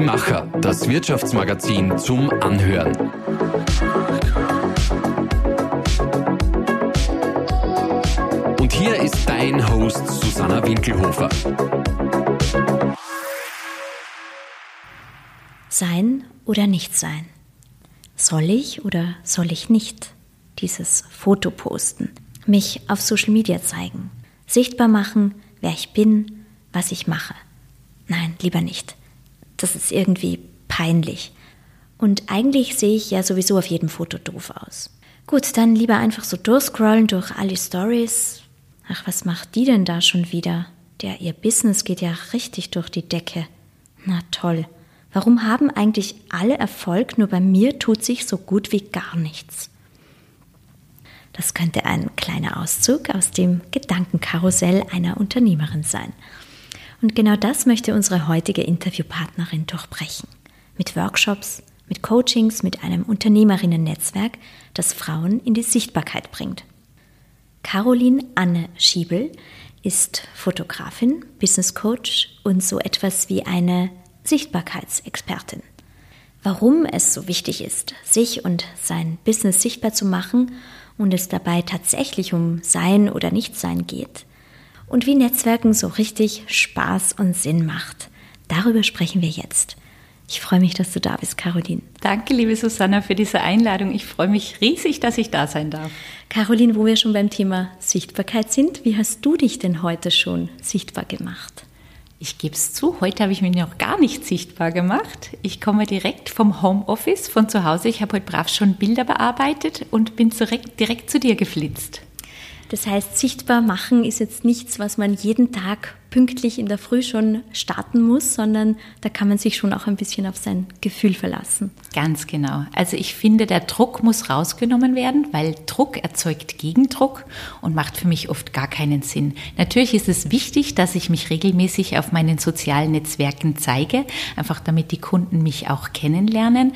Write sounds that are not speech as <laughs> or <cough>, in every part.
Die Macher, das Wirtschaftsmagazin zum Anhören. Und hier ist dein Host Susanna Winkelhofer. Sein oder nicht sein? Soll ich oder soll ich nicht dieses Foto posten? Mich auf Social Media zeigen? Sichtbar machen, wer ich bin, was ich mache? Nein, lieber nicht. Das ist irgendwie peinlich. Und eigentlich sehe ich ja sowieso auf jedem Foto doof aus. Gut, dann lieber einfach so durchscrollen durch alle Stories. Ach, was macht die denn da schon wieder? Der ihr Business geht ja richtig durch die Decke. Na toll. Warum haben eigentlich alle Erfolg, nur bei mir tut sich so gut wie gar nichts? Das könnte ein kleiner Auszug aus dem Gedankenkarussell einer Unternehmerin sein. Und genau das möchte unsere heutige Interviewpartnerin durchbrechen. Mit Workshops, mit Coachings, mit einem Unternehmerinnen-Netzwerk, das Frauen in die Sichtbarkeit bringt. Caroline Anne Schiebel ist Fotografin, Business Coach und so etwas wie eine Sichtbarkeitsexpertin. Warum es so wichtig ist, sich und sein Business sichtbar zu machen und es dabei tatsächlich um Sein oder Nichtsein geht. Und wie Netzwerken so richtig Spaß und Sinn macht. Darüber sprechen wir jetzt. Ich freue mich, dass du da bist, Caroline. Danke, liebe Susanna, für diese Einladung. Ich freue mich riesig, dass ich da sein darf. Caroline, wo wir schon beim Thema Sichtbarkeit sind, wie hast du dich denn heute schon sichtbar gemacht? Ich gebe es zu, heute habe ich mich noch gar nicht sichtbar gemacht. Ich komme direkt vom Homeoffice, von zu Hause. Ich habe heute brav schon Bilder bearbeitet und bin direkt, direkt zu dir geflitzt. Das heißt, sichtbar machen ist jetzt nichts, was man jeden Tag pünktlich in der Früh schon starten muss, sondern da kann man sich schon auch ein bisschen auf sein Gefühl verlassen. Ganz genau. Also ich finde, der Druck muss rausgenommen werden, weil Druck erzeugt Gegendruck und macht für mich oft gar keinen Sinn. Natürlich ist es wichtig, dass ich mich regelmäßig auf meinen sozialen Netzwerken zeige, einfach damit die Kunden mich auch kennenlernen.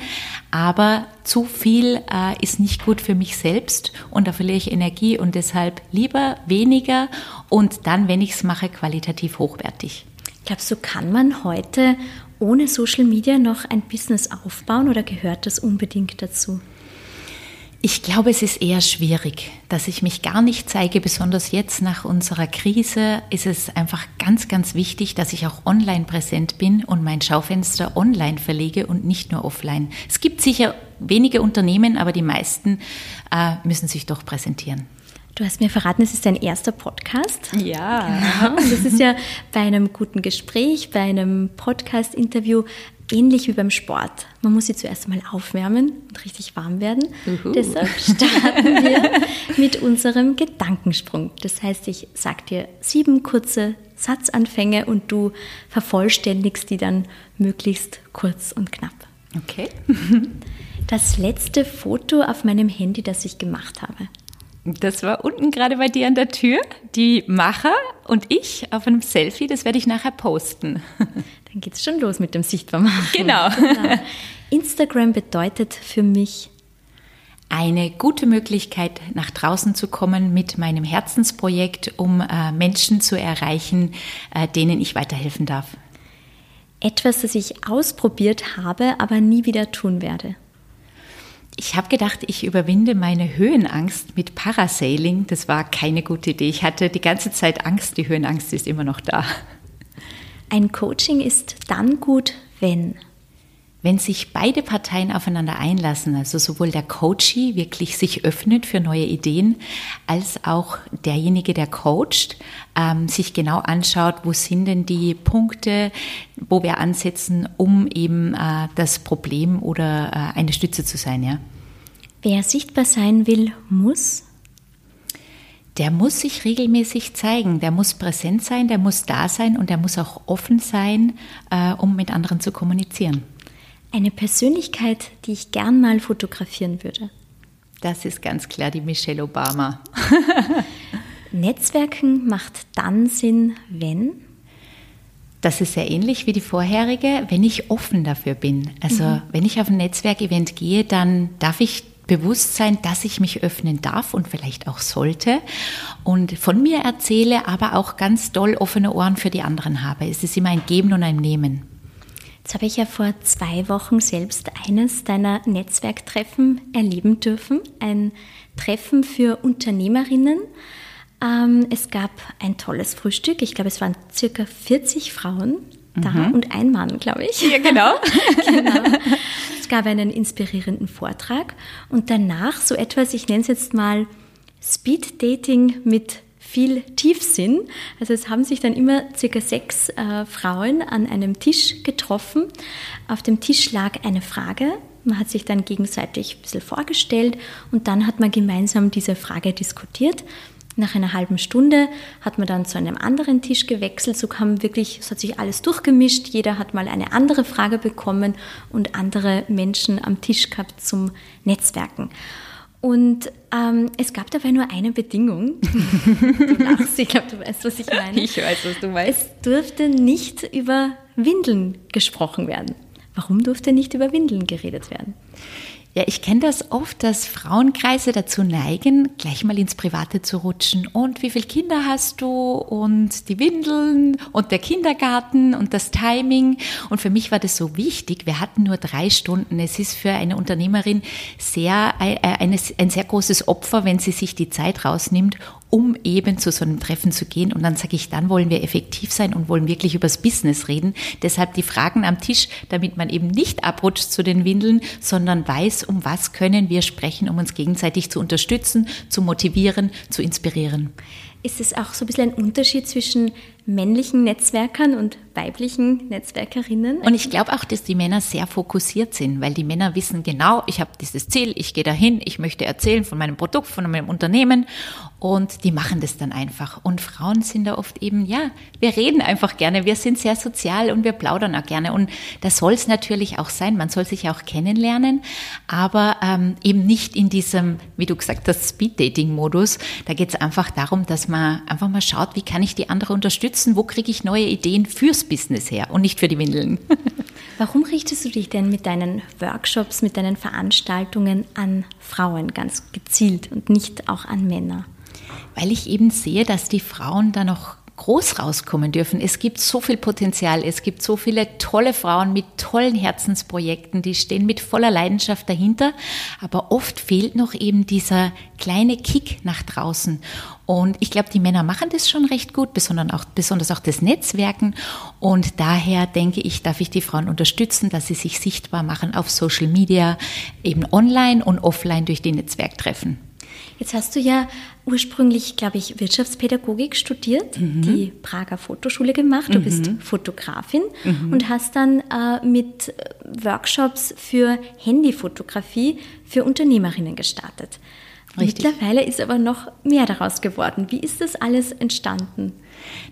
Aber zu viel äh, ist nicht gut für mich selbst und da verliere ich Energie und deshalb lieber weniger und dann, wenn ich es mache, qualitativ hochwertig. Glaubst du, kann man heute ohne Social Media noch ein Business aufbauen oder gehört das unbedingt dazu? Ich glaube, es ist eher schwierig, dass ich mich gar nicht zeige. Besonders jetzt nach unserer Krise ist es einfach ganz, ganz wichtig, dass ich auch online präsent bin und mein Schaufenster online verlege und nicht nur offline. Es gibt sicher wenige Unternehmen, aber die meisten äh, müssen sich doch präsentieren. Du hast mir verraten, es ist dein erster Podcast. Ja. Genau. Und das ist ja bei einem guten Gespräch, bei einem Podcast-Interview ähnlich wie beim Sport. Man muss sie zuerst mal aufwärmen und richtig warm werden. Uhu. Deshalb starten wir mit unserem Gedankensprung. Das heißt, ich sage dir sieben kurze Satzanfänge und du vervollständigst die dann möglichst kurz und knapp. Okay. Das letzte Foto auf meinem Handy, das ich gemacht habe. Das war unten gerade bei dir an der Tür. Die Macher und ich auf einem Selfie, das werde ich nachher posten. <laughs> Dann geht's schon los mit dem Sichtbarmachen. Genau. genau. Instagram bedeutet für mich eine gute Möglichkeit, nach draußen zu kommen mit meinem Herzensprojekt, um äh, Menschen zu erreichen, äh, denen ich weiterhelfen darf. Etwas, das ich ausprobiert habe, aber nie wieder tun werde. Ich habe gedacht, ich überwinde meine Höhenangst mit Parasailing. Das war keine gute Idee. Ich hatte die ganze Zeit Angst. Die Höhenangst ist immer noch da. Ein Coaching ist dann gut, wenn wenn sich beide Parteien aufeinander einlassen, also sowohl der Coachee wirklich sich öffnet für neue Ideen, als auch derjenige, der coacht, ähm, sich genau anschaut, wo sind denn die Punkte, wo wir ansetzen, um eben äh, das Problem oder äh, eine Stütze zu sein. Ja? Wer sichtbar sein will, muss der muss sich regelmäßig zeigen, der muss präsent sein, der muss da sein und der muss auch offen sein, äh, um mit anderen zu kommunizieren. Eine Persönlichkeit, die ich gern mal fotografieren würde. Das ist ganz klar die Michelle Obama. <laughs> Netzwerken macht dann Sinn, wenn? Das ist sehr ähnlich wie die vorherige, wenn ich offen dafür bin. Also mhm. wenn ich auf ein Netzwerkevent gehe, dann darf ich bewusst sein, dass ich mich öffnen darf und vielleicht auch sollte und von mir erzähle, aber auch ganz doll offene Ohren für die anderen habe. Es ist immer ein Geben und ein Nehmen. Jetzt habe ich ja vor zwei Wochen selbst eines deiner Netzwerktreffen erleben dürfen. Ein Treffen für Unternehmerinnen. Ähm, es gab ein tolles Frühstück. Ich glaube, es waren circa 40 Frauen da mhm. und ein Mann, glaube ich. Ja, genau. <laughs> genau. Es gab einen inspirierenden Vortrag und danach so etwas, ich nenne es jetzt mal Speed Dating mit viel Tiefsinn. Also es haben sich dann immer circa sechs äh, Frauen an einem Tisch getroffen. Auf dem Tisch lag eine Frage. Man hat sich dann gegenseitig ein bisschen vorgestellt und dann hat man gemeinsam diese Frage diskutiert. Nach einer halben Stunde hat man dann zu einem anderen Tisch gewechselt. So kam wirklich, es hat sich alles durchgemischt. Jeder hat mal eine andere Frage bekommen und andere Menschen am Tisch gehabt zum Netzwerken. Und ähm, es gab dabei nur eine Bedingung. <laughs> du lachst, ich glaube, du weißt, was ich meine. Ich weiß, was du meinst. Es durfte nicht über Windeln gesprochen werden. Warum durfte nicht über Windeln geredet werden? Ja, ich kenne das oft, dass Frauenkreise dazu neigen, gleich mal ins Private zu rutschen. Und wie viele Kinder hast du? Und die Windeln und der Kindergarten und das Timing. Und für mich war das so wichtig. Wir hatten nur drei Stunden. Es ist für eine Unternehmerin sehr, äh, ein, ein sehr großes Opfer, wenn sie sich die Zeit rausnimmt, um eben zu so einem Treffen zu gehen. Und dann sage ich, dann wollen wir effektiv sein und wollen wirklich übers Business reden. Deshalb die Fragen am Tisch, damit man eben nicht abrutscht zu den Windeln, sondern weiß, um was können wir sprechen, um uns gegenseitig zu unterstützen, zu motivieren, zu inspirieren. Ist es auch so ein bisschen ein Unterschied zwischen männlichen Netzwerkern und weiblichen Netzwerkerinnen? Und ich glaube auch, dass die Männer sehr fokussiert sind, weil die Männer wissen genau, ich habe dieses Ziel, ich gehe dahin, ich möchte erzählen von meinem Produkt, von meinem Unternehmen und die machen das dann einfach. Und Frauen sind da oft eben, ja, wir reden einfach gerne, wir sind sehr sozial und wir plaudern auch gerne. Und das soll es natürlich auch sein, man soll sich auch kennenlernen, aber ähm, eben nicht in diesem, wie du gesagt hast, Speed-Dating-Modus. Da geht es einfach darum, dass man einfach mal schaut, wie kann ich die andere unterstützen, wo kriege ich neue Ideen fürs Business her und nicht für die Windeln. <laughs> Warum richtest du dich denn mit deinen Workshops, mit deinen Veranstaltungen an Frauen ganz gezielt und nicht auch an Männer? weil ich eben sehe, dass die Frauen da noch groß rauskommen dürfen. Es gibt so viel Potenzial, es gibt so viele tolle Frauen mit tollen Herzensprojekten, die stehen mit voller Leidenschaft dahinter, aber oft fehlt noch eben dieser kleine Kick nach draußen. Und ich glaube, die Männer machen das schon recht gut, besonders auch, besonders auch das Netzwerken. Und daher denke ich, darf ich die Frauen unterstützen, dass sie sich sichtbar machen auf Social Media, eben online und offline durch die Netzwerktreffen. Jetzt hast du ja ursprünglich, glaube ich, Wirtschaftspädagogik studiert, mhm. die Prager Fotoschule gemacht. Du mhm. bist Fotografin mhm. und hast dann äh, mit Workshops für Handyfotografie für Unternehmerinnen gestartet. Richtig. Mittlerweile ist aber noch mehr daraus geworden. Wie ist das alles entstanden?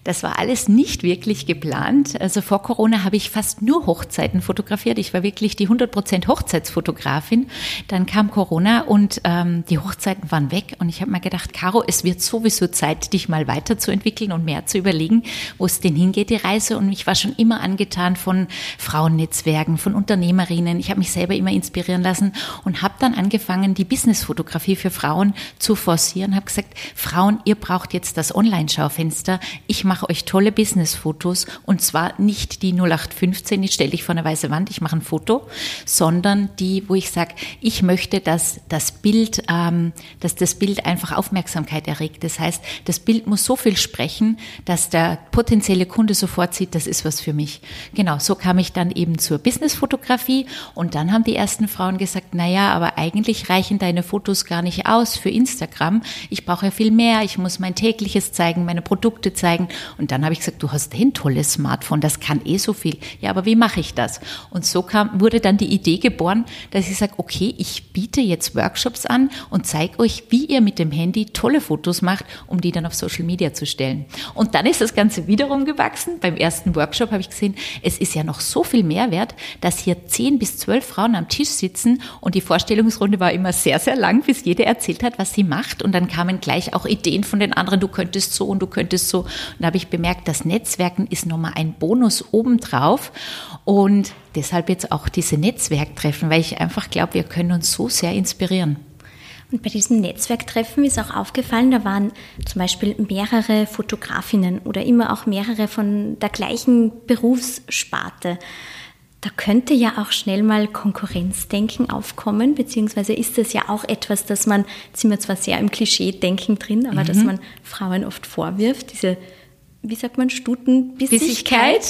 Das war alles nicht wirklich geplant. Also vor Corona habe ich fast nur Hochzeiten fotografiert. Ich war wirklich die 100% Hochzeitsfotografin. Dann kam Corona und ähm, die Hochzeiten waren weg. Und ich habe mir gedacht, Caro, es wird sowieso Zeit, dich mal weiterzuentwickeln und mehr zu überlegen, wo es denn hingeht, die Reise. Und ich war schon immer angetan von Frauennetzwerken, von Unternehmerinnen. Ich habe mich selber immer inspirieren lassen und habe dann angefangen, die Businessfotografie für Frauen zu forcieren. Habe gesagt, Frauen, ihr braucht jetzt das Online-Schaufenster ich mache euch tolle Business-Fotos und zwar nicht die 0815, ich stelle dich vor eine weiße Wand, ich mache ein Foto, sondern die, wo ich sage, ich möchte, dass das Bild, ähm, dass das Bild einfach Aufmerksamkeit erregt. Das heißt, das Bild muss so viel sprechen, dass der potenzielle Kunde sofort sieht, das ist was für mich. Genau, so kam ich dann eben zur Business-Fotografie und dann haben die ersten Frauen gesagt, naja, aber eigentlich reichen deine Fotos gar nicht aus für Instagram. Ich brauche ja viel mehr, ich muss mein tägliches zeigen, meine Produkte zeigen zeigen. Und dann habe ich gesagt, du hast ein tolles Smartphone, das kann eh so viel. Ja, aber wie mache ich das? Und so kam, wurde dann die Idee geboren, dass ich sage, okay, ich biete jetzt Workshops an und zeige euch, wie ihr mit dem Handy tolle Fotos macht, um die dann auf Social Media zu stellen. Und dann ist das Ganze wiederum gewachsen. Beim ersten Workshop habe ich gesehen, es ist ja noch so viel Mehrwert, dass hier zehn bis zwölf Frauen am Tisch sitzen und die Vorstellungsrunde war immer sehr, sehr lang, bis jede erzählt hat, was sie macht. Und dann kamen gleich auch Ideen von den anderen, du könntest so und du könntest so. Und da habe ich bemerkt, das Netzwerken ist nochmal ein Bonus obendrauf. Und deshalb jetzt auch diese Netzwerktreffen, weil ich einfach glaube, wir können uns so sehr inspirieren. Und bei diesem Netzwerktreffen ist auch aufgefallen, da waren zum Beispiel mehrere Fotografinnen oder immer auch mehrere von der gleichen Berufssparte. Da könnte ja auch schnell mal Konkurrenzdenken aufkommen, beziehungsweise ist das ja auch etwas, das man, jetzt sind wir zwar sehr im Klischee-Denken drin, aber mhm. dass man Frauen oft vorwirft, diese, wie sagt man, Stutenbissigkeit.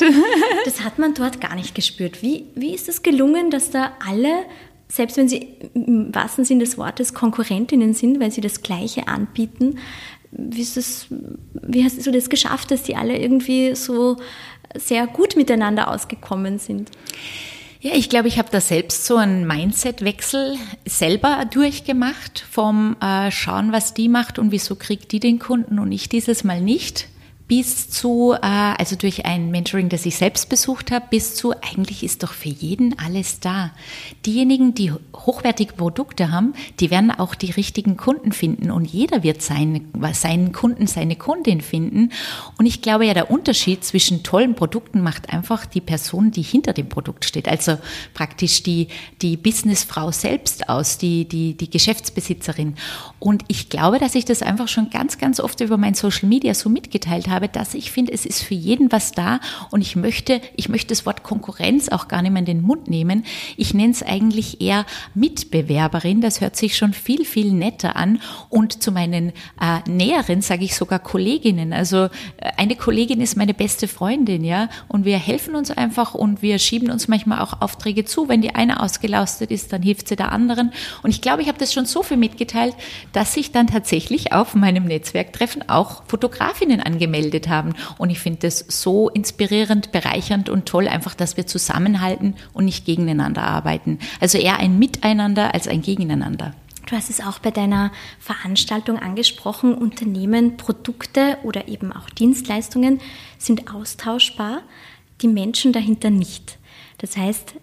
das hat man dort gar nicht gespürt. Wie, wie ist es gelungen, dass da alle, selbst wenn sie im wahrsten Sinn des Wortes Konkurrentinnen sind, weil sie das Gleiche anbieten, wie, ist das, wie hast du das geschafft, dass die alle irgendwie so sehr gut miteinander ausgekommen sind? Ja, ich glaube, ich habe da selbst so einen Mindset-Wechsel selber durchgemacht vom äh, Schauen, was die macht und wieso kriegt die den Kunden und ich dieses Mal nicht bis zu, äh, also durch ein Mentoring, das ich selbst besucht habe, bis zu, eigentlich ist doch für jeden alles da. Diejenigen, die hochwertige Produkte haben, die werden auch die richtigen Kunden finden und jeder wird seinen, seinen Kunden, seine Kundin finden. Und ich glaube ja, der Unterschied zwischen tollen Produkten macht einfach die Person, die hinter dem Produkt steht. Also praktisch die, die Businessfrau selbst aus, die, die, die Geschäftsbesitzerin. Und ich glaube, dass ich das einfach schon ganz, ganz oft über mein Social Media so mitgeteilt habe habe, dass ich finde, es ist für jeden was da und ich möchte, ich möchte das Wort Konkurrenz auch gar nicht mehr in den Mund nehmen. Ich nenne es eigentlich eher Mitbewerberin. Das hört sich schon viel, viel netter an. Und zu meinen äh, Näheren sage ich sogar Kolleginnen. Also äh, eine Kollegin ist meine beste Freundin, ja, und wir helfen uns einfach und wir schieben uns manchmal auch Aufträge zu. Wenn die eine ausgelastet ist, dann hilft sie der anderen. Und ich glaube, ich habe das schon so viel mitgeteilt, dass sich dann tatsächlich auf meinem Netzwerktreffen auch Fotografinnen angemeldet gemeldet haben. Und ich finde das so inspirierend, bereichernd und toll, einfach, dass wir zusammenhalten und nicht gegeneinander arbeiten. Also eher ein Miteinander als ein Gegeneinander. Du hast es auch bei deiner Veranstaltung angesprochen, Unternehmen, Produkte oder eben auch Dienstleistungen sind austauschbar, die Menschen dahinter nicht. Das heißt,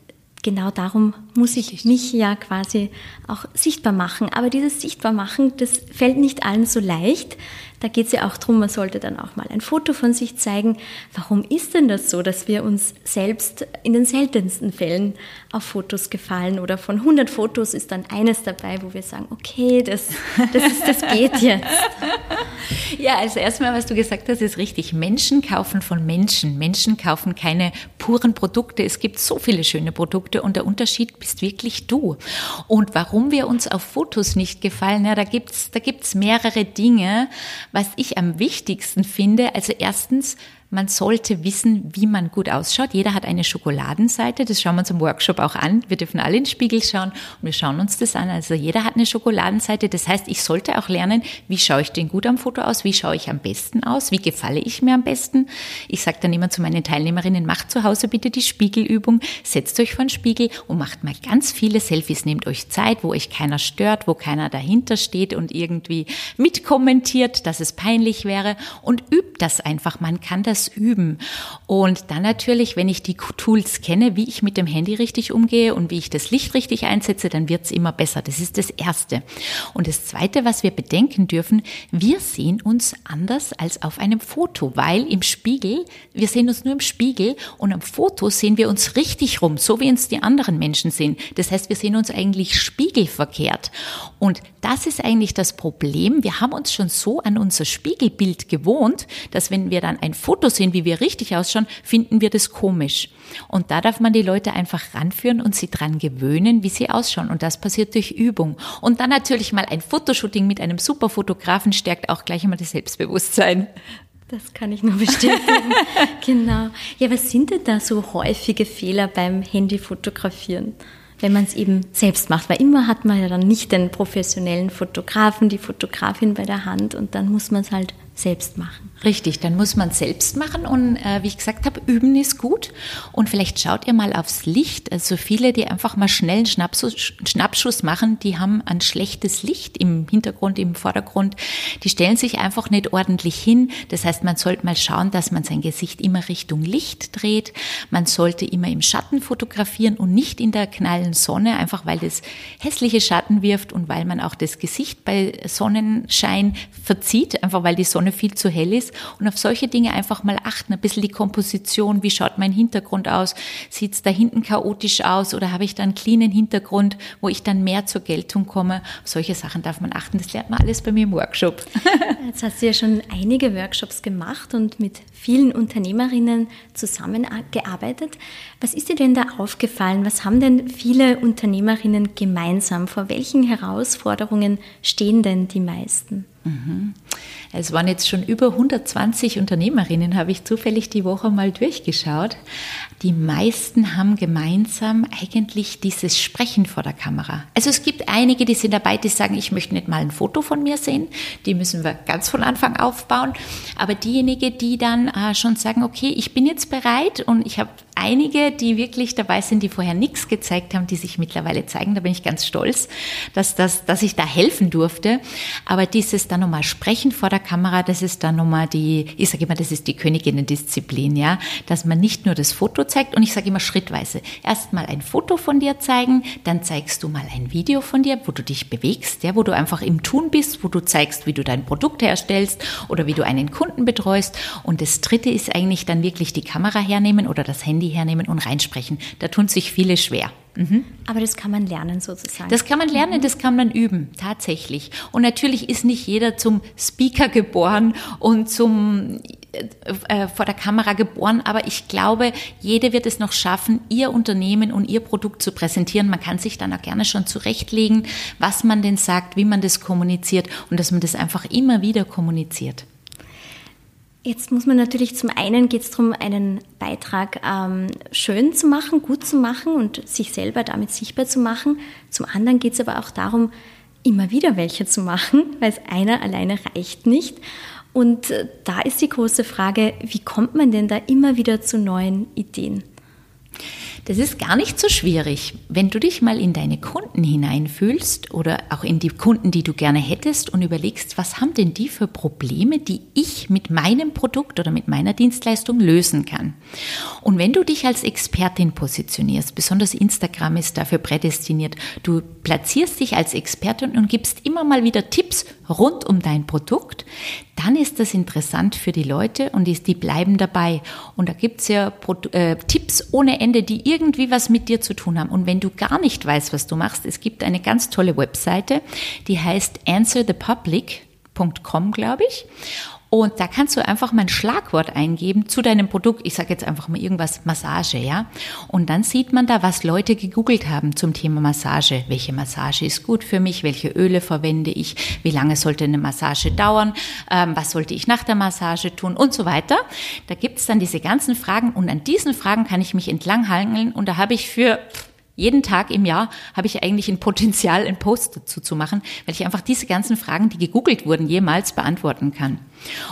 genau darum muss ich mich ja quasi auch sichtbar machen. Aber dieses Sichtbarmachen, das fällt nicht allen so leicht. Da geht es ja auch darum, man sollte dann auch mal ein Foto von sich zeigen. Warum ist denn das so, dass wir uns selbst in den seltensten Fällen auf Fotos gefallen oder von 100 Fotos ist dann eines dabei, wo wir sagen, okay, das, das, ist, das geht jetzt. <laughs> Ja, also erstmal, was du gesagt hast, ist richtig. Menschen kaufen von Menschen. Menschen kaufen keine puren Produkte. Es gibt so viele schöne Produkte und der Unterschied bist wirklich du. Und warum wir uns auf Fotos nicht gefallen, ja, da gibt's da gibt's mehrere Dinge. Was ich am wichtigsten finde, also erstens, man sollte wissen, wie man gut ausschaut. Jeder hat eine Schokoladenseite, das schauen wir uns im Workshop auch an. Wir dürfen alle in den Spiegel schauen und wir schauen uns das an. Also jeder hat eine Schokoladenseite. Das heißt, ich sollte auch lernen, wie schaue ich denn gut am Foto aus, wie schaue ich am besten aus, wie gefalle ich mir am besten. Ich sage dann immer zu meinen Teilnehmerinnen, macht zu Hause bitte die Spiegelübung, setzt euch vor den Spiegel und macht mal ganz viele Selfies. Nehmt euch Zeit, wo euch keiner stört, wo keiner dahinter steht und irgendwie mitkommentiert, dass es peinlich wäre und übt das einfach. Man kann das das üben. Und dann natürlich, wenn ich die Tools kenne, wie ich mit dem Handy richtig umgehe und wie ich das Licht richtig einsetze, dann wird es immer besser. Das ist das Erste. Und das Zweite, was wir bedenken dürfen, wir sehen uns anders als auf einem Foto, weil im Spiegel, wir sehen uns nur im Spiegel und am Foto sehen wir uns richtig rum, so wie uns die anderen Menschen sehen. Das heißt, wir sehen uns eigentlich spiegelverkehrt. Und das ist eigentlich das Problem. Wir haben uns schon so an unser Spiegelbild gewohnt, dass wenn wir dann ein Foto sehen, wie wir richtig ausschauen, finden wir das komisch. Und da darf man die Leute einfach ranführen und sie dran gewöhnen, wie sie ausschauen. Und das passiert durch Übung. Und dann natürlich mal ein Fotoshooting mit einem super Fotografen stärkt auch gleich immer das Selbstbewusstsein. Das kann ich nur bestätigen. <laughs> genau. Ja, was sind denn da so häufige Fehler beim Handyfotografieren? wenn man es eben selbst macht. Weil immer hat man ja dann nicht den professionellen Fotografen, die Fotografin bei der Hand und dann muss man es halt selbst machen. Richtig, dann muss man selbst machen und äh, wie ich gesagt habe, üben ist gut. Und vielleicht schaut ihr mal aufs Licht. Also viele, die einfach mal schnell einen Schnappschuss, Schnappschuss machen, die haben ein schlechtes Licht im Hintergrund, im Vordergrund. Die stellen sich einfach nicht ordentlich hin. Das heißt, man sollte mal schauen, dass man sein Gesicht immer Richtung Licht dreht. Man sollte immer im Schatten fotografieren und nicht in der knallen Sonne, einfach weil das hässliche Schatten wirft und weil man auch das Gesicht bei Sonnenschein verzieht, einfach weil die Sonne viel zu hell ist. Ist und auf solche Dinge einfach mal achten. Ein bisschen die Komposition, wie schaut mein Hintergrund aus? Sieht es da hinten chaotisch aus oder habe ich da einen cleanen Hintergrund, wo ich dann mehr zur Geltung komme? Auf solche Sachen darf man achten. Das lernt man alles bei mir im Workshop. <laughs> Jetzt hast du ja schon einige Workshops gemacht und mit vielen Unternehmerinnen zusammengearbeitet. Was ist dir denn da aufgefallen? Was haben denn viele Unternehmerinnen gemeinsam? Vor welchen Herausforderungen stehen denn die meisten? Mhm. Es waren jetzt schon über 120 Unternehmerinnen, habe ich zufällig die Woche mal durchgeschaut. Die meisten haben gemeinsam eigentlich dieses Sprechen vor der Kamera. Also es gibt einige, die sind dabei, die sagen, ich möchte nicht mal ein Foto von mir sehen. Die müssen wir ganz von Anfang aufbauen. Aber diejenigen, die dann äh, schon sagen, okay, ich bin jetzt bereit und ich habe einige, die wirklich dabei sind, die vorher nichts gezeigt haben, die sich mittlerweile zeigen. Da bin ich ganz stolz, dass, dass, dass ich da helfen durfte. Aber dieses dann nochmal sprechen vor der Kamera, das ist dann nochmal die, ich sage immer, das ist die Königinnen-Disziplin, ja, dass man nicht nur das Foto zeigt und ich sage immer schrittweise. Erstmal ein Foto von dir zeigen, dann zeigst du mal ein Video von dir, wo du dich bewegst, ja, wo du einfach im Tun bist, wo du zeigst, wie du dein Produkt herstellst oder wie du einen Kunden betreust. Und das dritte ist eigentlich dann wirklich die Kamera hernehmen oder das Handy hernehmen und reinsprechen. Da tun sich viele schwer. Mhm. Aber das kann man lernen sozusagen. Das kann man lernen, mhm. das kann man üben, tatsächlich. Und natürlich ist nicht jeder zum Speaker geboren und zum äh, äh, vor der Kamera geboren, aber ich glaube, jede wird es noch schaffen, ihr Unternehmen und ihr Produkt zu präsentieren. Man kann sich dann auch gerne schon zurechtlegen, was man denn sagt, wie man das kommuniziert und dass man das einfach immer wieder kommuniziert. Jetzt muss man natürlich zum einen geht es darum, einen Beitrag ähm, schön zu machen, gut zu machen und sich selber damit sichtbar zu machen. Zum anderen geht es aber auch darum, immer wieder welche zu machen, <laughs> weil es einer alleine reicht nicht. Und äh, da ist die große Frage, wie kommt man denn da immer wieder zu neuen Ideen? Das ist gar nicht so schwierig. Wenn du dich mal in deine Kunden hineinfühlst oder auch in die Kunden, die du gerne hättest und überlegst, was haben denn die für Probleme, die ich mit meinem Produkt oder mit meiner Dienstleistung lösen kann. Und wenn du dich als Expertin positionierst, besonders Instagram ist dafür prädestiniert, du platzierst dich als Expertin und gibst immer mal wieder Tipps rund um dein Produkt, dann ist das interessant für die Leute und die, bleiben dabei. Und da gibt es ja äh, Tipps ohne Ende, die irgendwie was mit dir zu tun haben. Und wenn du gar nicht weißt, was du machst, es gibt eine ganz tolle Webseite, die heißt answerthepublic.com, glaube ich. Und da kannst du einfach mal ein Schlagwort eingeben zu deinem Produkt. Ich sage jetzt einfach mal irgendwas Massage, ja. Und dann sieht man da, was Leute gegoogelt haben zum Thema Massage. Welche Massage ist gut für mich? Welche Öle verwende ich? Wie lange sollte eine Massage dauern? Ähm, was sollte ich nach der Massage tun? Und so weiter. Da gibt's dann diese ganzen Fragen und an diesen Fragen kann ich mich entlanghangeln und da habe ich für jeden Tag im Jahr habe ich eigentlich ein Potenzial, einen Post dazu zu machen, weil ich einfach diese ganzen Fragen, die gegoogelt wurden, jemals beantworten kann.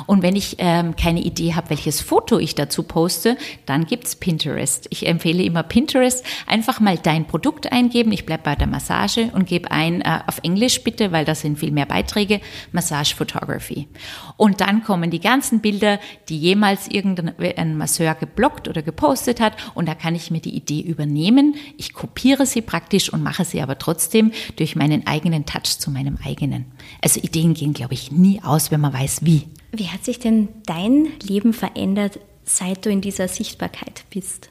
Und wenn ich ähm, keine Idee habe, welches Foto ich dazu poste, dann gibt's Pinterest. Ich empfehle immer Pinterest. Einfach mal dein Produkt eingeben. Ich bleib bei der Massage und gebe ein, äh, auf Englisch bitte, weil da sind viel mehr Beiträge, Massage Photography. Und dann kommen die ganzen Bilder, die jemals irgendein Masseur geblockt oder gepostet hat. Und da kann ich mir die Idee übernehmen. Ich kopiere sie praktisch und mache sie aber trotzdem durch meinen eigenen Touch zu meinem eigenen. Also Ideen gehen, glaube ich, nie aus, wenn man weiß, wie. Wie hat sich denn dein Leben verändert, seit du in dieser Sichtbarkeit bist?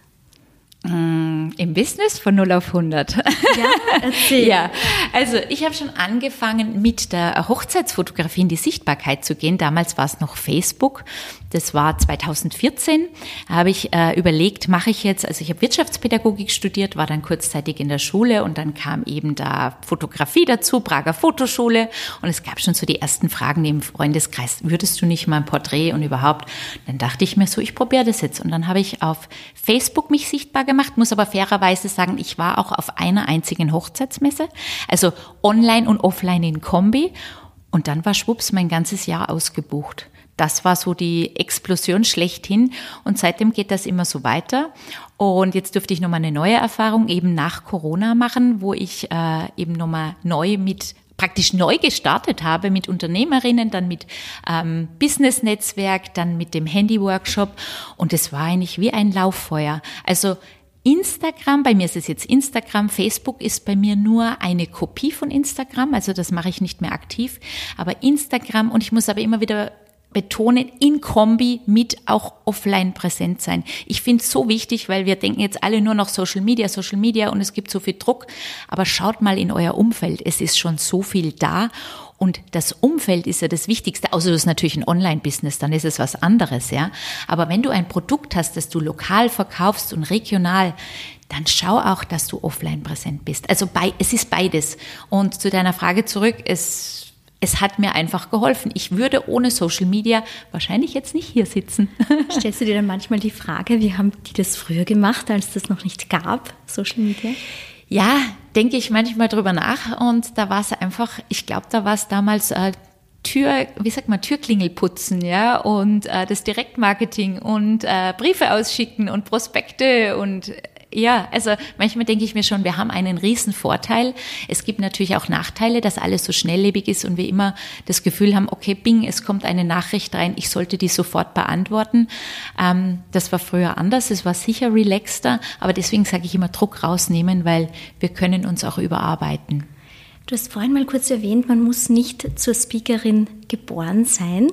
Mm, Im Business von 0 auf 100. Ja, erzähl. <laughs> ja, also ich habe schon angefangen mit der Hochzeitsfotografie in die Sichtbarkeit zu gehen. Damals war es noch Facebook. Das war 2014. Habe ich äh, überlegt, mache ich jetzt, also ich habe Wirtschaftspädagogik studiert, war dann kurzzeitig in der Schule und dann kam eben da Fotografie dazu, Prager Fotoschule und es gab schon so die ersten Fragen im Freundeskreis, würdest du nicht mal ein Porträt und überhaupt? Dann dachte ich mir so, ich probiere das jetzt und dann habe ich auf Facebook mich sichtbar gemacht, muss aber fairerweise sagen, ich war auch auf einer einzigen Hochzeitsmesse, also online und offline in Kombi und dann war schwupps mein ganzes Jahr ausgebucht das war so die Explosion schlechthin. Und seitdem geht das immer so weiter. Und jetzt dürfte ich nochmal eine neue Erfahrung eben nach Corona machen, wo ich äh, eben nochmal neu mit praktisch neu gestartet habe mit Unternehmerinnen, dann mit ähm, Business-Netzwerk, dann mit dem Handy-Workshop. Und es war eigentlich wie ein Lauffeuer. Also Instagram, bei mir ist es jetzt Instagram, Facebook ist bei mir nur eine Kopie von Instagram, also das mache ich nicht mehr aktiv, aber Instagram und ich muss aber immer wieder betonen in Kombi mit auch offline präsent sein. Ich finde es so wichtig, weil wir denken jetzt alle nur noch Social Media, Social Media und es gibt so viel Druck. Aber schaut mal in euer Umfeld. Es ist schon so viel da. Und das Umfeld ist ja das Wichtigste, außer du ist natürlich ein Online-Business, dann ist es was anderes, ja. Aber wenn du ein Produkt hast, das du lokal verkaufst und regional, dann schau auch, dass du offline präsent bist. Also bei, es ist beides. Und zu deiner Frage zurück, es es hat mir einfach geholfen. Ich würde ohne Social Media wahrscheinlich jetzt nicht hier sitzen. <laughs> Stellst du dir dann manchmal die Frage, wie haben die das früher gemacht, als das noch nicht gab, Social Media? Ja, denke ich manchmal drüber nach und da war es einfach, ich glaube, da war es damals äh, Tür, wie sagt man, Türklingel putzen, ja, und äh, das Direktmarketing und äh, Briefe ausschicken und Prospekte und ja, also manchmal denke ich mir schon, wir haben einen riesen Vorteil. Es gibt natürlich auch Nachteile, dass alles so schnelllebig ist und wir immer das Gefühl haben, okay, bing, es kommt eine Nachricht rein, ich sollte die sofort beantworten. Ähm, das war früher anders, es war sicher relaxter, aber deswegen sage ich immer Druck rausnehmen, weil wir können uns auch überarbeiten. Du hast vorhin mal kurz erwähnt, man muss nicht zur Speakerin geboren sein.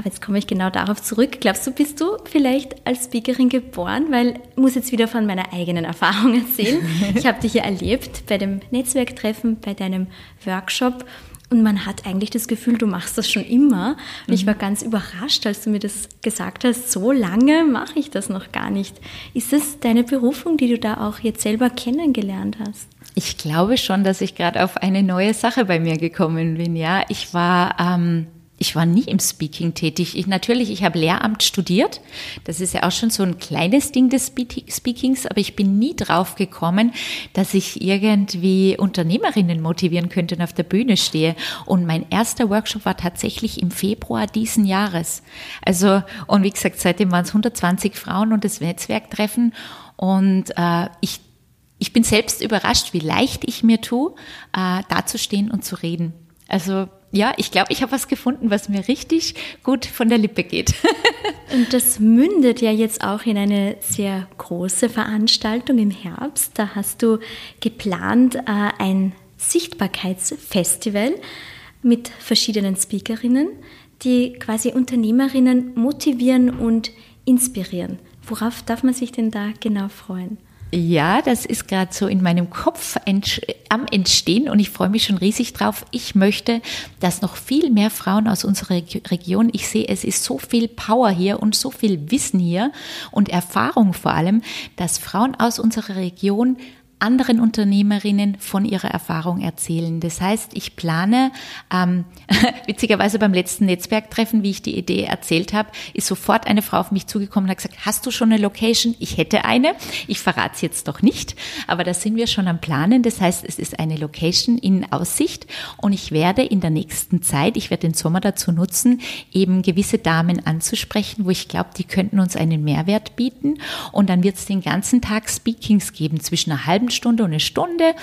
Aber jetzt komme ich genau darauf zurück. Glaubst du, bist du vielleicht als Speakerin geboren? Weil ich muss jetzt wieder von meiner eigenen Erfahrung <laughs> erzählen. Ich habe dich ja erlebt bei dem Netzwerktreffen, bei deinem Workshop. Und man hat eigentlich das Gefühl, du machst das schon immer. Und ich war ganz überrascht, als du mir das gesagt hast, so lange mache ich das noch gar nicht. Ist das deine Berufung, die du da auch jetzt selber kennengelernt hast? Ich glaube schon, dass ich gerade auf eine neue Sache bei mir gekommen bin. Ja, ich war ähm, ich war nie im Speaking tätig. Ich natürlich, ich habe Lehramt studiert. Das ist ja auch schon so ein kleines Ding des Speakings, aber ich bin nie drauf gekommen, dass ich irgendwie Unternehmerinnen motivieren könnte und auf der Bühne stehe. Und mein erster Workshop war tatsächlich im Februar diesen Jahres. Also, und wie gesagt, seitdem waren es 120 Frauen und das Netzwerktreffen. Und äh, ich ich bin selbst überrascht, wie leicht ich mir tue, äh, dazustehen und zu reden. Also ja, ich glaube, ich habe was gefunden, was mir richtig gut von der Lippe geht. <laughs> Und das mündet ja jetzt auch in eine sehr große Veranstaltung im Herbst. Da hast du geplant äh, ein Sichtbarkeitsfestival mit verschiedenen Speakerinnen, die quasi Unternehmerinnen motivieren und inspirieren. Worauf darf man sich denn da genau freuen? Ja, das ist gerade so in meinem Kopf am Entstehen und ich freue mich schon riesig drauf. Ich möchte, dass noch viel mehr Frauen aus unserer Region, ich sehe, es ist so viel Power hier und so viel Wissen hier und Erfahrung vor allem, dass Frauen aus unserer Region anderen Unternehmerinnen von ihrer Erfahrung erzählen. Das heißt, ich plane, ähm, <laughs> witzigerweise beim letzten Netzwerktreffen, wie ich die Idee erzählt habe, ist sofort eine Frau auf mich zugekommen und hat gesagt, hast du schon eine Location? Ich hätte eine. Ich verrate es jetzt doch nicht, aber da sind wir schon am Planen. Das heißt, es ist eine Location in Aussicht und ich werde in der nächsten Zeit, ich werde den Sommer dazu nutzen, eben gewisse Damen anzusprechen, wo ich glaube, die könnten uns einen Mehrwert bieten. Und dann wird es den ganzen Tag Speakings geben zwischen einer halben Stunde und eine Stunde.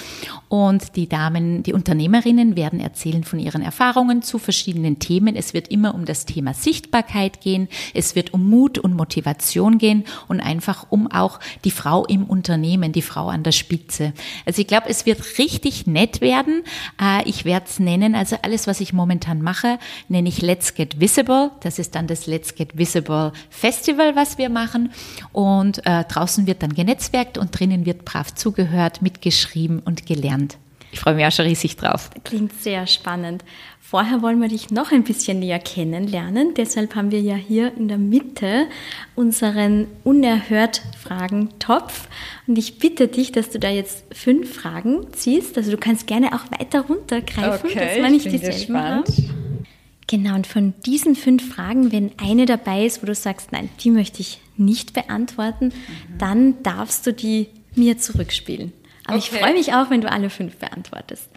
Und die Damen, die Unternehmerinnen werden erzählen von ihren Erfahrungen zu verschiedenen Themen. Es wird immer um das Thema Sichtbarkeit gehen. Es wird um Mut und Motivation gehen und einfach um auch die Frau im Unternehmen, die Frau an der Spitze. Also ich glaube, es wird richtig nett werden. Äh, ich werde es nennen, also alles, was ich momentan mache, nenne ich Let's Get Visible. Das ist dann das Let's Get Visible Festival, was wir machen. Und äh, draußen wird dann genetzwerkt und drinnen wird brav zugehört zugehört, mitgeschrieben und gelernt. Ich freue mich auch schon riesig drauf. Klingt sehr spannend. Vorher wollen wir dich noch ein bisschen näher kennenlernen. Deshalb haben wir ja hier in der Mitte unseren unerhört Fragen-Topf. Und ich bitte dich, dass du da jetzt fünf Fragen ziehst. Also du kannst gerne auch weiter runtergreifen, okay, dass man nicht ich bin gespannt. Genau, und von diesen fünf Fragen, wenn eine dabei ist, wo du sagst, nein, die möchte ich nicht beantworten, mhm. dann darfst du die mir zurückspielen. Aber okay. ich freue mich auch, wenn du alle fünf beantwortest.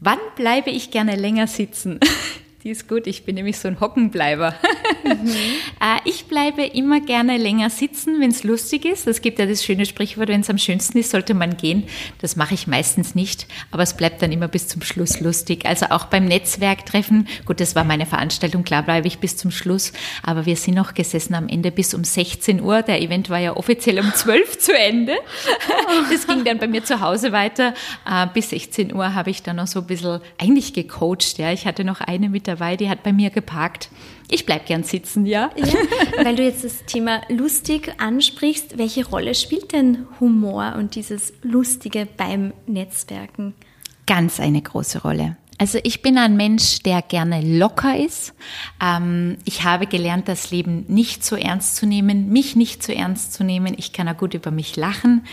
Wann bleibe ich gerne länger sitzen? <laughs> Die ist gut, ich bin nämlich so ein Hockenbleiber. Mhm. <laughs> Ich bleibe immer gerne länger sitzen, wenn es lustig ist. Es gibt ja das schöne Sprichwort, wenn es am schönsten ist, sollte man gehen. Das mache ich meistens nicht, aber es bleibt dann immer bis zum Schluss lustig. Also auch beim Netzwerktreffen, gut, das war meine Veranstaltung, klar bleibe ich bis zum Schluss, aber wir sind noch gesessen am Ende bis um 16 Uhr. Der Event war ja offiziell um 12 <laughs> zu Ende. <laughs> Das ging dann bei mir zu Hause weiter. Äh, bis 16 Uhr habe ich dann noch so ein bisschen eigentlich gecoacht. Ja. Ich hatte noch eine mit dabei, die hat bei mir geparkt. Ich bleib gern sitzen, ja. ja. Weil du jetzt das Thema lustig ansprichst, welche Rolle spielt denn Humor und dieses Lustige beim Netzwerken? Ganz eine große Rolle. Also ich bin ein Mensch, der gerne locker ist. Ähm, ich habe gelernt, das Leben nicht so ernst zu nehmen, mich nicht so ernst zu nehmen. Ich kann auch gut über mich lachen.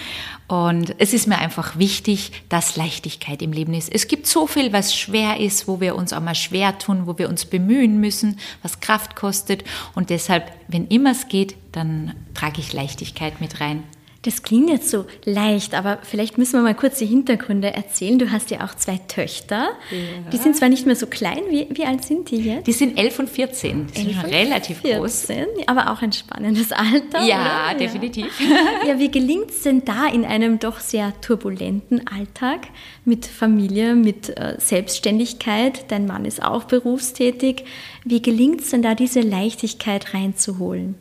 Und es ist mir einfach wichtig, dass Leichtigkeit im Leben ist. Es gibt so viel, was schwer ist, wo wir uns auch mal schwer tun, wo wir uns bemühen müssen, was Kraft kostet. Und deshalb, wenn immer es geht, dann trage ich Leichtigkeit mit rein. Das klingt jetzt so leicht, aber vielleicht müssen wir mal kurz die Hintergründe erzählen. Du hast ja auch zwei Töchter. Ja. Die sind zwar nicht mehr so klein. Wie, wie alt sind die jetzt? Die sind 11 und 14. Die sind schon relativ 14, groß. Aber auch ein spannendes Alter. Ja, oder? definitiv. <laughs> Ja, wie gelingt es denn da in einem doch sehr turbulenten Alltag mit Familie, mit äh, Selbstständigkeit? Dein Mann ist auch berufstätig. Wie gelingt es denn da, diese Leichtigkeit reinzuholen?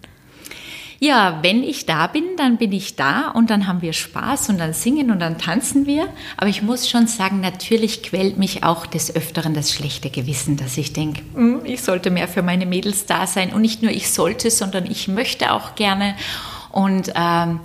Ja, wenn ich da bin, dann bin ich da und dann haben wir Spaß und dann singen und dann tanzen wir. Aber ich muss schon sagen, natürlich quält mich auch des Öfteren das schlechte Gewissen, dass ich denke, hm, ich sollte mehr für meine Mädels da sein. Und nicht nur ich sollte, sondern ich möchte auch gerne. Und ähm,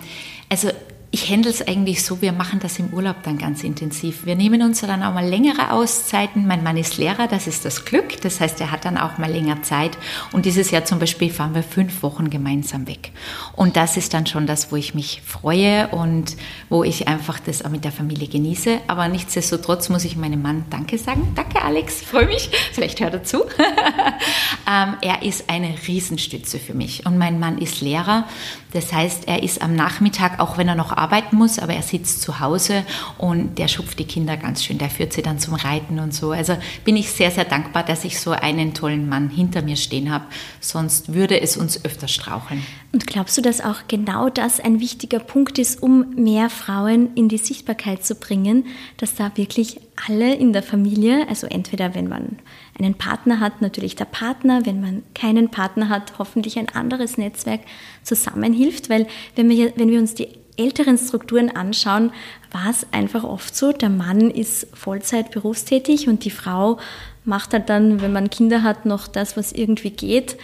also ich handle es eigentlich so, wir machen das im Urlaub dann ganz intensiv. Wir nehmen uns dann auch mal längere Auszeiten. Mein Mann ist Lehrer, das ist das Glück. Das heißt, er hat dann auch mal länger Zeit. Und dieses Jahr zum Beispiel fahren wir fünf Wochen gemeinsam weg. Und das ist dann schon das, wo ich mich freue und wo ich einfach das auch mit der Familie genieße. Aber nichtsdestotrotz muss ich meinem Mann Danke sagen. Danke, Alex, freue mich. Vielleicht hört er zu. <laughs> ähm, er ist eine Riesenstütze für mich. Und mein Mann ist Lehrer. Das heißt, er ist am Nachmittag, auch wenn er noch arbeiten muss, aber er sitzt zu Hause und der schupft die Kinder ganz schön, der führt sie dann zum Reiten und so. Also bin ich sehr, sehr dankbar, dass ich so einen tollen Mann hinter mir stehen habe. Sonst würde es uns öfter straucheln. Und glaubst du, dass auch genau das ein wichtiger Punkt ist, um mehr Frauen in die Sichtbarkeit zu bringen, dass da wirklich alle in der Familie, also entweder wenn man einen Partner hat, natürlich der Partner, wenn man keinen Partner hat, hoffentlich ein anderes Netzwerk zusammenhilft, weil wenn wir, wenn wir uns die älteren Strukturen anschauen, war es einfach oft so, der Mann ist Vollzeit berufstätig und die Frau macht halt dann, wenn man Kinder hat, noch das, was irgendwie geht.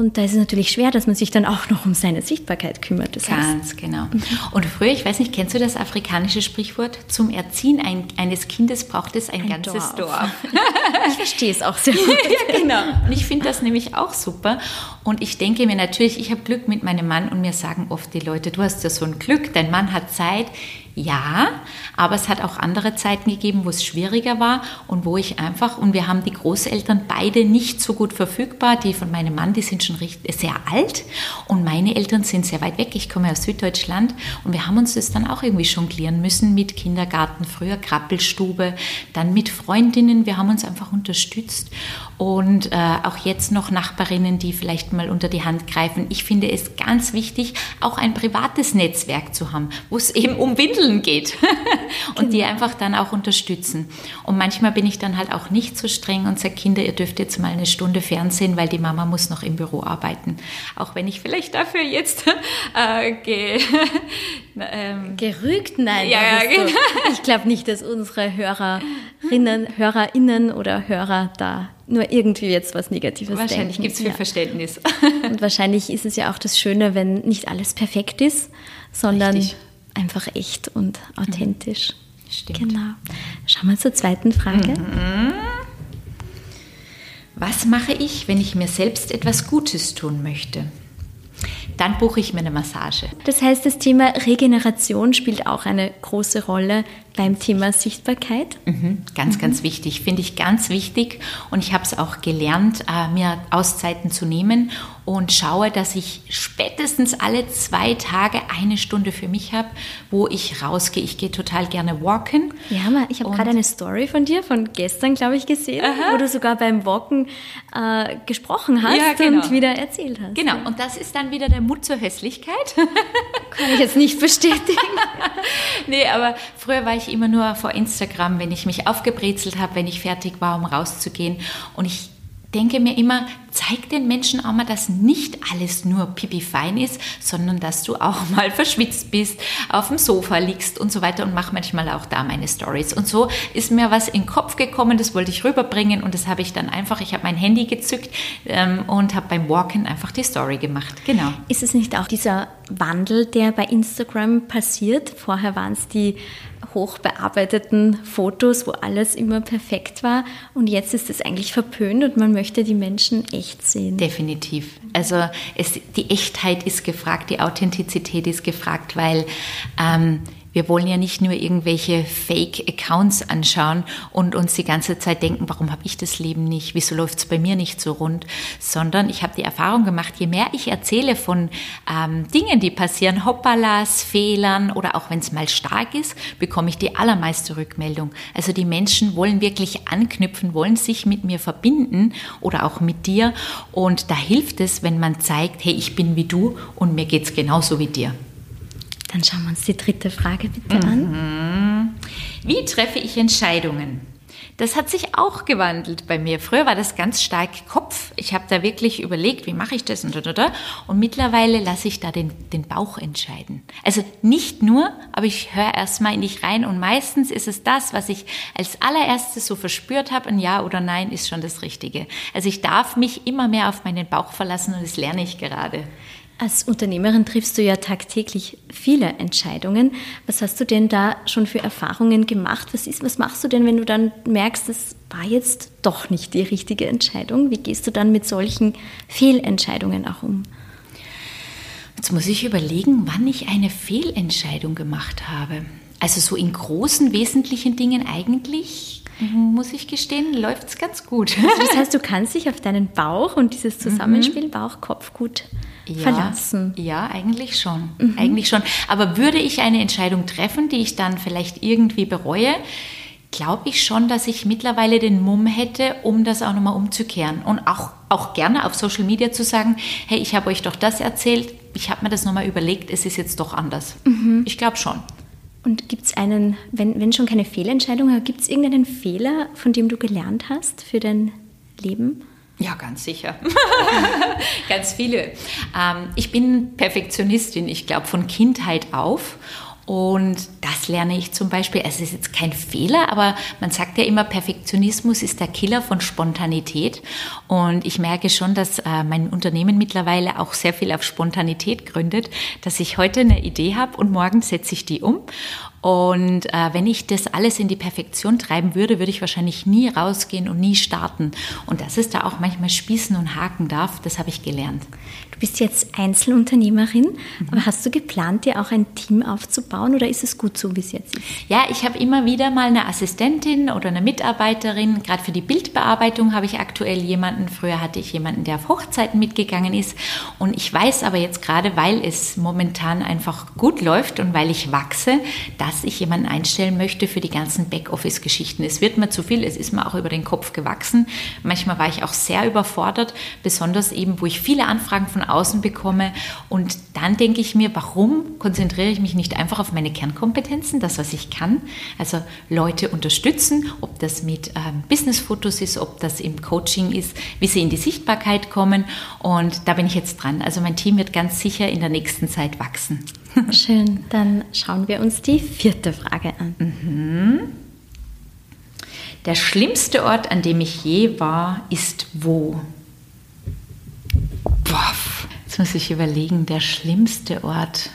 Und da ist es natürlich schwer, dass man sich dann auch noch um seine Sichtbarkeit kümmert. Das Ganz heißt. genau. Und früher, ich weiß nicht, kennst du das afrikanische Sprichwort? Zum Erziehen ein, eines Kindes braucht es ein, ein ganzes Dorf. Dorf. <laughs> ich verstehe es auch sehr <laughs> gut. ja, genau. Und ich finde das nämlich auch super. Und ich denke mir natürlich, ich habe Glück mit meinem Mann und mir sagen oft die Leute, du hast ja so ein Glück, dein Mann hat Zeit. Ja, aber es hat auch andere Zeiten gegeben, wo es schwieriger war und wo ich einfach, und wir haben die Großeltern beide nicht so gut verfügbar. Die von meinem Mann, die sind schon sehr alt und meine Eltern sind sehr weit weg. Ich komme aus Süddeutschland und wir haben uns das dann auch irgendwie jonglieren müssen mit Kindergarten, früher Krabbelstube, dann mit Freundinnen. Wir haben uns einfach unterstützt und äh, auch jetzt noch Nachbarinnen, die vielleicht mal unter die Hand greifen. Ich finde es ganz wichtig, auch ein privates Netzwerk zu haben, wo es eben um Windeln geht <laughs> und genau. die einfach dann auch unterstützen. Und manchmal bin ich dann halt auch nicht so streng und sage, Kinder, ihr dürft jetzt mal eine Stunde Fernsehen, weil die Mama muss noch im Büro arbeiten. Auch wenn ich vielleicht dafür jetzt <laughs> äh, ge <laughs> ähm, gerügt, nein. Ja, genau. Ich glaube nicht, dass unsere Hörerinnen, Hörerinnen oder Hörer da nur irgendwie jetzt was Negatives Wahrscheinlich gibt es viel ja. Verständnis. Und wahrscheinlich ist es ja auch das Schöne, wenn nicht alles perfekt ist, sondern Richtig. Einfach echt und authentisch. Mhm. Stimmt. Genau. Schauen wir zur zweiten Frage. Mhm. Was mache ich, wenn ich mir selbst etwas Gutes tun möchte? Dann buche ich mir eine Massage. Das heißt, das Thema Regeneration spielt auch eine große Rolle beim Thema Sichtbarkeit? Mhm, ganz, mhm. ganz wichtig, finde ich ganz wichtig. Und ich habe es auch gelernt, äh, mir Auszeiten zu nehmen und schaue, dass ich spätestens alle zwei Tage eine Stunde für mich habe, wo ich rausgehe. Ich gehe total gerne walken. Ja, ich habe gerade eine Story von dir von gestern, glaube ich, gesehen, Aha. wo du sogar beim Walken äh, gesprochen hast ja, genau. und wieder erzählt hast. Genau, und das ist dann wieder der Mut zur Hässlichkeit. Kann ich jetzt nicht bestätigen. <laughs> nee, aber früher war ich immer nur vor Instagram, wenn ich mich aufgebrezelt habe, wenn ich fertig war, um rauszugehen. Und ich denke mir immer, zeig den Menschen auch mal, dass nicht alles nur pipi fein ist, sondern dass du auch mal verschwitzt bist, auf dem Sofa liegst und so weiter und mach manchmal auch da meine Stories. Und so ist mir was in den Kopf gekommen, das wollte ich rüberbringen und das habe ich dann einfach, ich habe mein Handy gezückt ähm, und habe beim Walken einfach die Story gemacht. Genau. Ist es nicht auch dieser Wandel, der bei Instagram passiert? Vorher waren es die hochbearbeiteten Fotos, wo alles immer perfekt war. Und jetzt ist es eigentlich verpönt und man möchte die Menschen echt sehen. Definitiv. Also es, die Echtheit ist gefragt, die Authentizität ist gefragt, weil ähm, wir wollen ja nicht nur irgendwelche Fake-Accounts anschauen und uns die ganze Zeit denken, warum habe ich das Leben nicht, wieso läuft es bei mir nicht so rund, sondern ich habe die Erfahrung gemacht, je mehr ich erzähle von ähm, Dingen, die passieren, Hoppalas, Fehlern oder auch wenn es mal stark ist, bekomme ich die allermeiste Rückmeldung. Also die Menschen wollen wirklich anknüpfen, wollen sich mit mir verbinden oder auch mit dir und da hilft es, wenn man zeigt, hey, ich bin wie du und mir geht es genauso wie dir. Dann schauen wir uns die dritte Frage bitte mhm. an. Wie treffe ich Entscheidungen? Das hat sich auch gewandelt bei mir. Früher war das ganz stark Kopf. Ich habe da wirklich überlegt, wie mache ich das und, und, und mittlerweile lasse ich da den, den Bauch entscheiden. Also nicht nur, aber ich höre erstmal in dich rein und meistens ist es das, was ich als allererstes so verspürt habe, ein Ja oder Nein ist schon das Richtige. Also ich darf mich immer mehr auf meinen Bauch verlassen und das lerne ich gerade. Als Unternehmerin triffst du ja tagtäglich viele Entscheidungen. Was hast du denn da schon für Erfahrungen gemacht? Was, ist, was machst du denn, wenn du dann merkst, das war jetzt doch nicht die richtige Entscheidung? Wie gehst du dann mit solchen Fehlentscheidungen auch um? Jetzt muss ich überlegen, wann ich eine Fehlentscheidung gemacht habe. Also so in großen, wesentlichen Dingen eigentlich muss ich gestehen, läuft es ganz gut. Also das heißt, du kannst dich auf deinen Bauch und dieses <laughs> Zusammenspiel mhm. Bauch-Kopf gut ja, verlassen. Ja, eigentlich schon. Mhm. Eigentlich schon. Aber würde ich eine Entscheidung treffen, die ich dann vielleicht irgendwie bereue, glaube ich schon, dass ich mittlerweile den Mumm hätte, um das auch nochmal umzukehren. Und auch, auch gerne auf Social Media zu sagen, hey, ich habe euch doch das erzählt, ich habe mir das nochmal überlegt, es ist jetzt doch anders. Mhm. Ich glaube schon. Und gibt es einen, wenn, wenn schon keine Fehlentscheidung, gibt es irgendeinen Fehler, von dem du gelernt hast für dein Leben? Ja, ganz sicher. <laughs> ganz viele. Ähm, ich bin Perfektionistin, ich glaube, von Kindheit auf. Und das lerne ich zum Beispiel. Es ist jetzt kein Fehler, aber man sagt ja immer, Perfektionismus ist der Killer von Spontanität. Und ich merke schon, dass äh, mein Unternehmen mittlerweile auch sehr viel auf Spontanität gründet, dass ich heute eine Idee habe und morgen setze ich die um. Und äh, wenn ich das alles in die Perfektion treiben würde, würde ich wahrscheinlich nie rausgehen und nie starten. Und dass es da auch manchmal spießen und haken darf, das habe ich gelernt. Du bist jetzt Einzelunternehmerin, mhm. aber hast du geplant, dir auch ein Team aufzubauen oder ist es gut so, wie es jetzt ist? Ja, ich habe immer wieder mal eine Assistentin oder eine Mitarbeiterin. Gerade für die Bildbearbeitung habe ich aktuell jemanden. Früher hatte ich jemanden, der auf Hochzeiten mitgegangen ist. Und ich weiß aber jetzt gerade, weil es momentan einfach gut läuft und weil ich wachse, dass ich jemanden einstellen möchte für die ganzen Backoffice-Geschichten. Es wird mir zu viel, es ist mir auch über den Kopf gewachsen. Manchmal war ich auch sehr überfordert, besonders eben, wo ich viele Anfragen von außen bekomme. Und dann denke ich mir, warum konzentriere ich mich nicht einfach auf meine Kernkompetenzen, das, was ich kann? Also Leute unterstützen, ob das mit ähm, Businessfotos ist, ob das im Coaching ist, wie sie in die Sichtbarkeit kommen. Und da bin ich jetzt dran. Also mein Team wird ganz sicher in der nächsten Zeit wachsen. <laughs> Schön, dann schauen wir uns die vierte Frage an. Mhm. Der schlimmste Ort, an dem ich je war, ist wo? Boah, muss ich überlegen, der schlimmste Ort.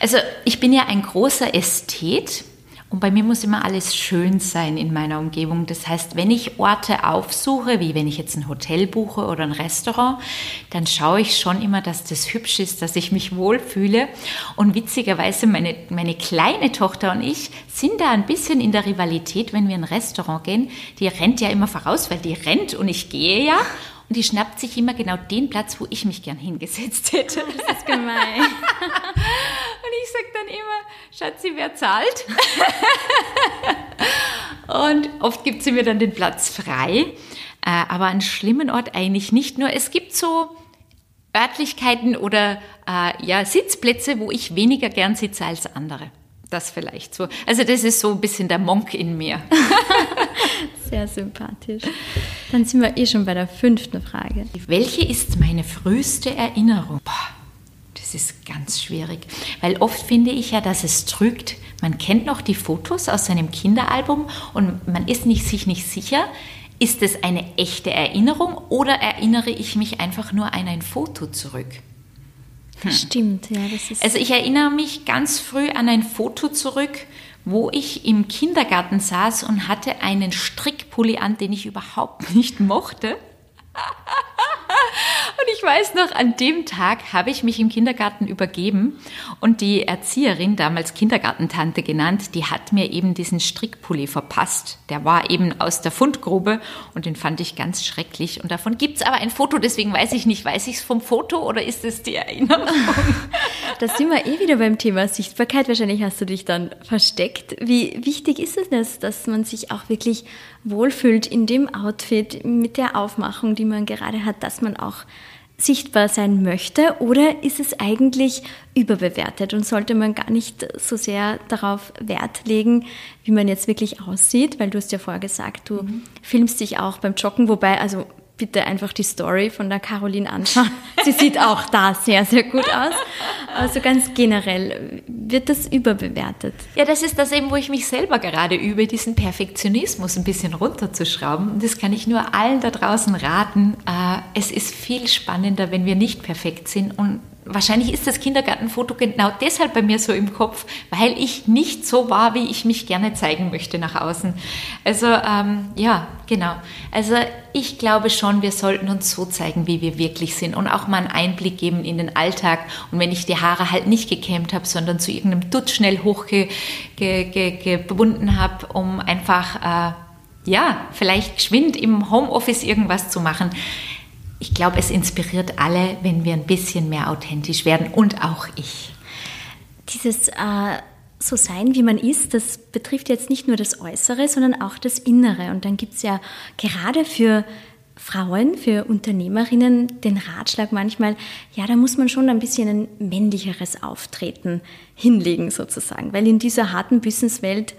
Also ich bin ja ein großer Ästhet und bei mir muss immer alles schön sein in meiner Umgebung. Das heißt, wenn ich Orte aufsuche, wie wenn ich jetzt ein Hotel buche oder ein Restaurant, dann schaue ich schon immer, dass das hübsch ist, dass ich mich wohlfühle. Und witzigerweise, meine, meine kleine Tochter und ich sind da ein bisschen in der Rivalität, wenn wir in ein Restaurant gehen. Die rennt ja immer voraus, weil die rennt und ich gehe ja. Und die schnappt sich immer genau den Platz, wo ich mich gern hingesetzt hätte. Das ist gemein. <laughs> und ich sage dann immer, Schatzi, wer zahlt? <laughs> und oft gibt sie mir dann den Platz frei. Äh, aber an schlimmen Ort eigentlich nicht nur. Es gibt so Örtlichkeiten oder äh, ja, Sitzplätze, wo ich weniger gern sitze als andere. Das vielleicht so. Also das ist so ein bisschen der Monk in mir. <laughs> Sehr sympathisch. Dann sind wir eh schon bei der fünften Frage. Welche ist meine früheste Erinnerung? Boah, das ist ganz schwierig, weil oft finde ich ja, dass es trügt. Man kennt noch die Fotos aus seinem Kinderalbum und man ist nicht, sich nicht sicher, ist es eine echte Erinnerung oder erinnere ich mich einfach nur an ein Foto zurück? Hm. Stimmt, ja. Das ist also ich erinnere mich ganz früh an ein Foto zurück, wo ich im Kindergarten saß und hatte einen Strickpulli an, den ich überhaupt <laughs> nicht mochte. Und ich weiß noch, an dem Tag habe ich mich im Kindergarten übergeben und die Erzieherin, damals Kindergartentante genannt, die hat mir eben diesen Strickpulli verpasst. Der war eben aus der Fundgrube und den fand ich ganz schrecklich. Und davon gibt es aber ein Foto, deswegen weiß ich nicht, weiß ich es vom Foto oder ist es die Erinnerung? <laughs> Da sind wir eh wieder beim Thema Sichtbarkeit. Wahrscheinlich hast du dich dann versteckt. Wie wichtig ist es, dass man sich auch wirklich wohlfühlt in dem Outfit, mit der Aufmachung, die man gerade hat, dass man auch sichtbar sein möchte? Oder ist es eigentlich überbewertet und sollte man gar nicht so sehr darauf Wert legen, wie man jetzt wirklich aussieht? Weil du hast ja vorher gesagt, du mhm. filmst dich auch beim Joggen, wobei, also bitte einfach die Story von der Caroline anschauen. Sie sieht auch da sehr, sehr gut aus. Also ganz generell, wird das überbewertet? Ja, das ist das eben, wo ich mich selber gerade übe, diesen Perfektionismus ein bisschen runterzuschrauben. Und das kann ich nur allen da draußen raten. Äh, es ist viel spannender, wenn wir nicht perfekt sind und wahrscheinlich ist das Kindergartenfoto genau deshalb bei mir so im Kopf, weil ich nicht so war, wie ich mich gerne zeigen möchte nach außen. Also ähm, ja, genau. Also ich glaube schon, wir sollten uns so zeigen, wie wir wirklich sind und auch mal einen Einblick geben in den Alltag. Und wenn ich die Haare halt nicht gekämmt habe, sondern zu irgendeinem Dutt schnell hochgebunden ge, ge, habe, um einfach äh, ja vielleicht geschwind im Homeoffice irgendwas zu machen ich glaube, es inspiriert alle, wenn wir ein bisschen mehr authentisch werden und auch ich. Dieses äh, so sein, wie man ist, das betrifft jetzt nicht nur das Äußere, sondern auch das Innere. Und dann gibt es ja gerade für Frauen, für Unternehmerinnen den Ratschlag manchmal, ja, da muss man schon ein bisschen ein männlicheres Auftreten hinlegen sozusagen, weil in dieser harten Businesswelt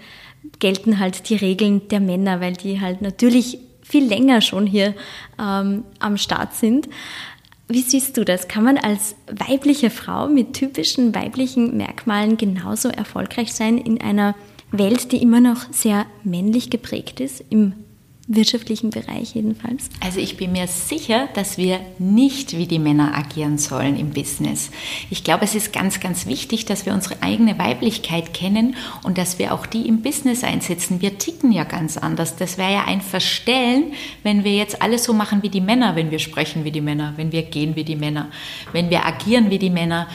gelten halt die Regeln der Männer, weil die halt natürlich viel länger schon hier ähm, am Start sind. Wie siehst du das? Kann man als weibliche Frau mit typischen weiblichen Merkmalen genauso erfolgreich sein in einer Welt, die immer noch sehr männlich geprägt ist, im wirtschaftlichen Bereich jedenfalls? Also ich bin mir sicher, dass wir nicht wie die Männer agieren sollen im Business. Ich glaube, es ist ganz, ganz wichtig, dass wir unsere eigene Weiblichkeit kennen und dass wir auch die im Business einsetzen. Wir ticken ja ganz anders. Das wäre ja ein Verstellen, wenn wir jetzt alles so machen wie die Männer, wenn wir sprechen wie die Männer, wenn wir gehen wie die Männer, wenn wir agieren wie die Männer.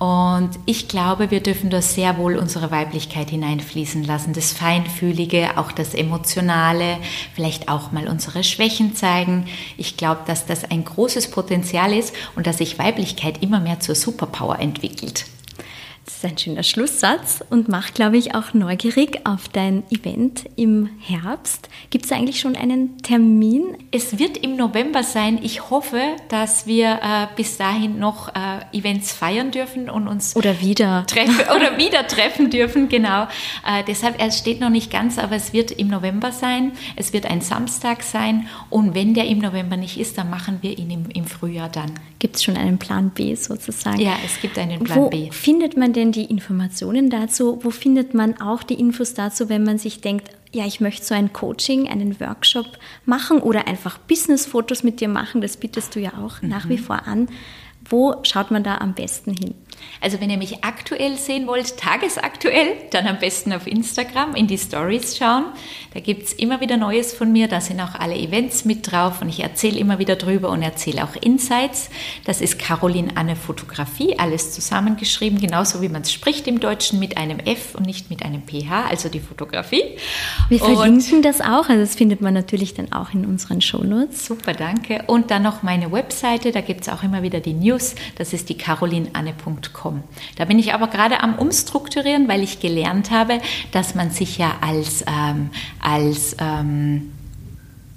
Und ich glaube, wir dürfen da sehr wohl unsere Weiblichkeit hineinfließen lassen. Das Feinfühlige, auch das Emotionale, vielleicht auch mal unsere Schwächen zeigen. Ich glaube, dass das ein großes Potenzial ist und dass sich Weiblichkeit immer mehr zur Superpower entwickelt. Das ist ein schöner Schlusssatz und macht, glaube ich, auch neugierig auf dein Event im Herbst. Gibt es eigentlich schon einen Termin? Es wird im November sein. Ich hoffe, dass wir äh, bis dahin noch äh, Events feiern dürfen und uns oder wieder treffen oder wieder treffen dürfen. Genau. Äh, deshalb es steht noch nicht ganz, aber es wird im November sein. Es wird ein Samstag sein und wenn der im November nicht ist, dann machen wir ihn im, im Frühjahr dann. Gibt es schon einen Plan B sozusagen? Ja, es gibt einen Plan Wo B. Findet man den denn die Informationen dazu? Wo findet man auch die Infos dazu, wenn man sich denkt, ja, ich möchte so ein Coaching, einen Workshop machen oder einfach Business-Fotos mit dir machen? Das bietest du ja auch mhm. nach wie vor an. Wo schaut man da am besten hin? Also wenn ihr mich aktuell sehen wollt, tagesaktuell, dann am besten auf Instagram in die Stories schauen. Da gibt es immer wieder Neues von mir, da sind auch alle Events mit drauf und ich erzähle immer wieder drüber und erzähle auch Insights. Das ist Caroline Anne Fotografie, alles zusammengeschrieben, genauso wie man es spricht im Deutschen mit einem F und nicht mit einem PH, also die Fotografie. Wir verlinken und das auch, also das findet man natürlich dann auch in unseren Shownotes. Super, danke. Und dann noch meine Webseite, da gibt es auch immer wieder die News, das ist die carolinanne.com kommen. Da bin ich aber gerade am Umstrukturieren, weil ich gelernt habe, dass man sich ja als, ähm, als ähm,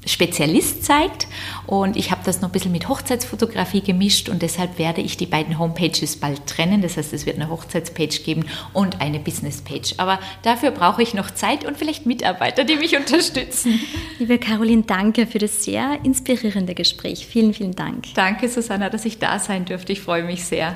Spezialist zeigt. Und ich habe das noch ein bisschen mit Hochzeitsfotografie gemischt und deshalb werde ich die beiden Homepages bald trennen. Das heißt, es wird eine Hochzeitspage geben und eine Businesspage. Aber dafür brauche ich noch Zeit und vielleicht Mitarbeiter, die mich unterstützen. Liebe Caroline, danke für das sehr inspirierende Gespräch. Vielen, vielen Dank. Danke, Susanna, dass ich da sein durfte. Ich freue mich sehr.